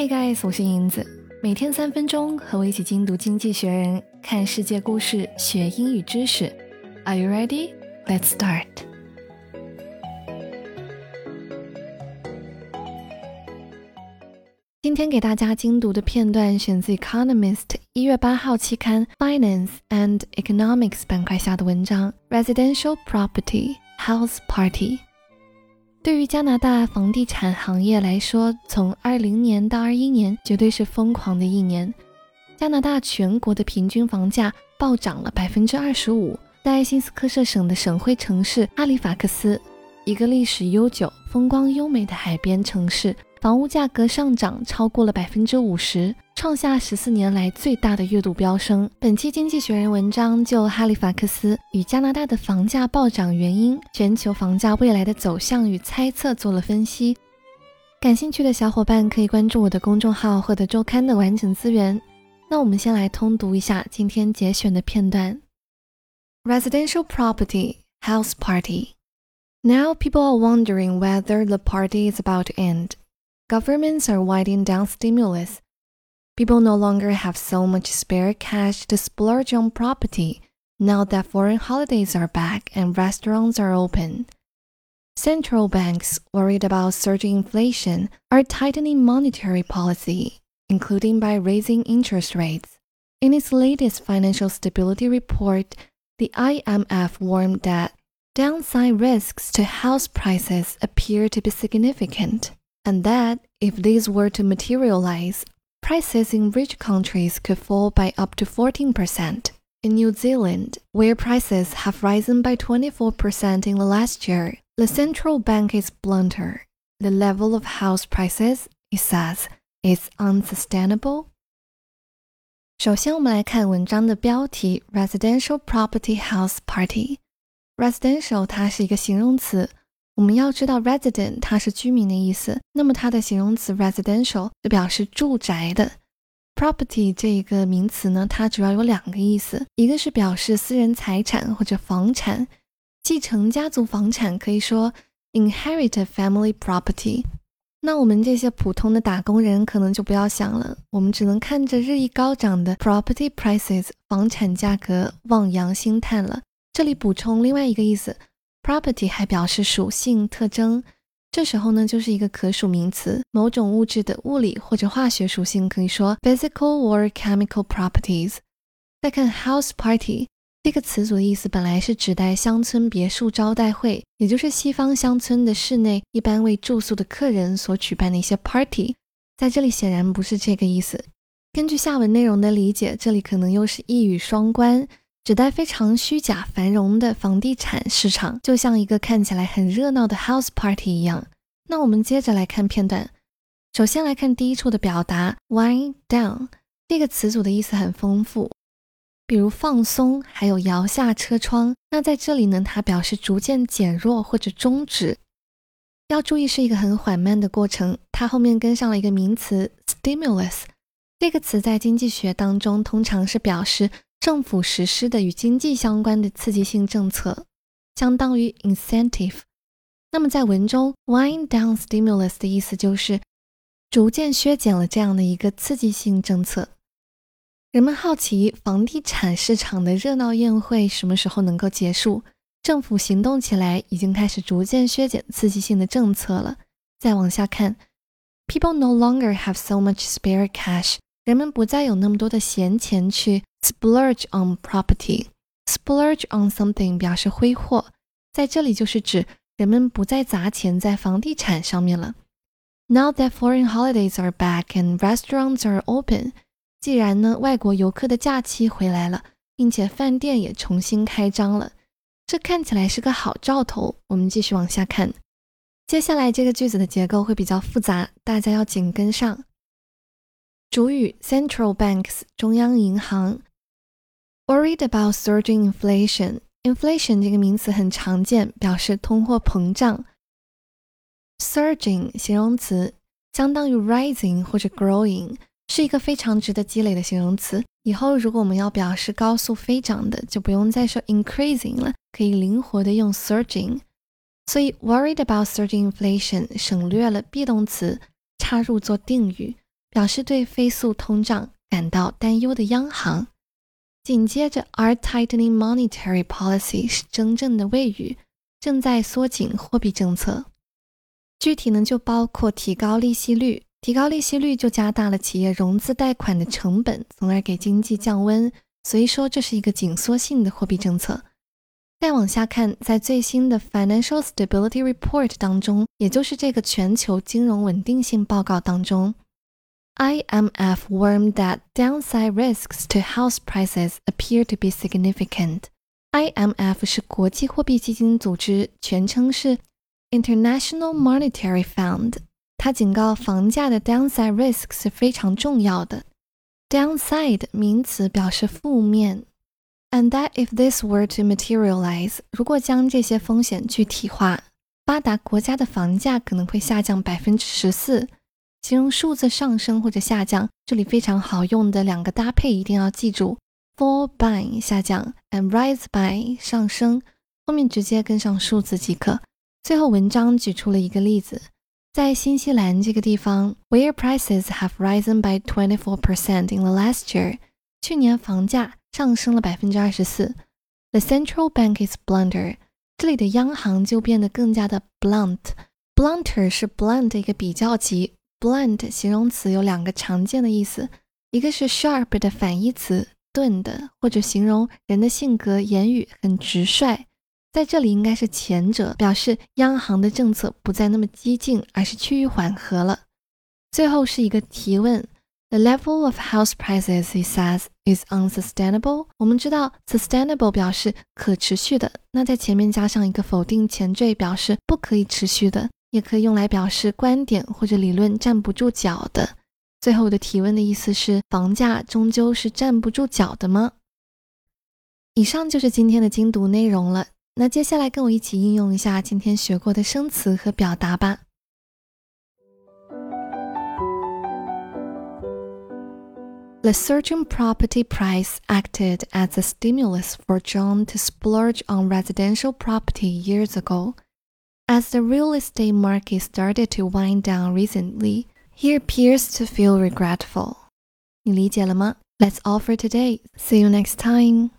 Hey guys，我是银子，每天三分钟和我一起精读《经济学人》，看世界故事，学英语知识。Are you ready? Let's start. 今天给大家精读的片段选自《Economist》一月八号期刊 Finance and Economics 板块下的文章《Residential Property House Party》。 对于加拿大房地产行业来说，从二零年到二一年绝对是疯狂的一年。加拿大全国的平均房价暴涨了百分之二十五。在新斯科舍省的省会城市哈利法克斯，一个历史悠久、风光优美的海边城市，房屋价格上涨超过了百分之五十，创下十四年来最大的月度飙升。本期《经济学人》文章就哈利法克斯与加拿大的房价暴涨原因、全球房价未来的走向与猜测做了分析。感兴趣的小伙伴可以关注我的公众号，获得周刊的完整资源。那我们先来通读一下今天节选的片段。Residential property house party. Now people are wondering whether the party is about to end. Governments are winding down stimulus. People no longer have so much spare cash to splurge on property now that foreign holidays are back and restaurants are open. Central banks, worried about surging inflation, are tightening monetary policy, including by raising interest rates. In its latest financial stability report, the IMF warned that downside risks to house prices appear to be significant, and that if these were to materialize, prices in rich countries could fall by up to 14%. In New Zealand, where prices have risen by 24% in the last year, the central bank is blunter. The level of house prices, it says, is unsustainable 首先，我们来看文章的标题：Residential Property House Party。Residential 它是一个形容词， 我们要知道 resident 它是居民的意思，那么它的形容词 residential 就表示住宅的。Property 这一个名词呢，它主要有两个意思，一个是表示私人财产或者房产，继承家族房产可以说 inherit family property。那我们这些普通的打工人可能就不要想了，我们只能看着日益高涨的 property prices 房产价格望洋兴叹了。这里补充另外一个意思，property 还表示属性特征，这时候呢就是一个可数名词，某种物质的物理或者化学属性可以说 physical or chemical properties。再看 house party。这个词组的意思本来是指代乡村别墅招待会，也就是西方乡村的室内一般为住宿的客人所举办的一些 party。在这里显然不是这个意思。根据下文内容的理解，这里可能又是一语双关，指代非常虚假繁荣的房地产市场，就像一个看起来很热闹的 house party 一样。那我们接着来看片段，首先来看第一处的表达 wind down，这个词组的意思很丰富。比如放松，还有摇下车窗。那在这里呢，它表示逐渐减弱或者终止。要注意是一个很缓慢的过程。它后面跟上了一个名词 stimulus，这个词在经济学当中通常是表示政府实施的与经济相关的刺激性政策，相当于 incentive。那么在文中 wind down stimulus 的意思就是逐渐削减了这样的一个刺激性政策。人们好奇房地产市场的热闹宴会什么时候能够结束？政府行动起来，已经开始逐渐削减刺激性的政策了。再往下看，People no longer have so much spare cash。人们不再有那么多的闲钱去 splurge on property。splurge on something 表示挥霍，在这里就是指人们不再砸钱在房地产上面了。Now that foreign holidays are back and restaurants are open。既然呢，外国游客的假期回来了，并且饭店也重新开张了，这看起来是个好兆头。我们继续往下看，接下来这个句子的结构会比较复杂，大家要紧跟上。主语 central banks 中央银行，worried about surging inflation。inflation 这个名词很常见，表示通货膨胀。surging 形容词相当于 rising 或者 growing。是一个非常值得积累的形容词。以后如果我们要表示高速飞涨的，就不用再说 increasing 了，可以灵活的用 surging。所以 worried about surging inflation 省略了 be 动词，插入做定语。表示对飞速通胀感到担忧的央行。紧接着，are tightening monetary policy 是真正的谓语，正在缩紧货币政策。具体呢，就包括提高利息率，提高利息率就加大了企业融资贷款的成本，从而给经济降温。所以说，这是一个紧缩性的货币政策。再往下看，在最新的 Financial Stability Report 当中，也就是这个全球金融稳定性报告当中。IMF warned that downside risks to house prices appear to be significant. IMF 是国际货币基金组织，全称是 International Monetary Fund。它警告房价的 downside risk 是非常重要的。downside 名词表示负面，and that if this were to materialize，如果将这些风险具体化，发达国家的房价可能会下降百分之十四。 形容数字上升或者下降，这里非常好用的两个搭配一定要记住：fall by 下降，and rise by 上升，后面直接跟上数字即可。最后文章举出了一个例子，在新西兰这个地方，where prices have risen by twenty four percent in the last year，去年房价上升了百分之二十四。The central bank is blunter，这里的央行就变得更加的 blunt，blunter 是 blunt 的一个比较级。Blunt 形容词有两个常见的意思，一个是 sharp 的反义词，钝的，或者形容人的性格、言语很直率。在这里应该是前者，表示央行的政策不再那么激进，而是趋于缓和了。最后是一个提问：The level of house prices, he says, is unsustainable。我们知道 sustainable 表示可持续的，那在前面加上一个否定前缀，表示不可以持续的。也可以用来表示观点或者理论站不住脚的。最后的提问的意思是：房价终究是站不住脚的吗？以上就是今天的精读内容了。那接下来跟我一起应用一下今天学过的生词和表达吧。The surging property price acted as a stimulus for John to splurge on residential property years ago. As the real estate market started to wind down recently, he appears to feel regretful. 你理解了吗? That's all for today. See you next time.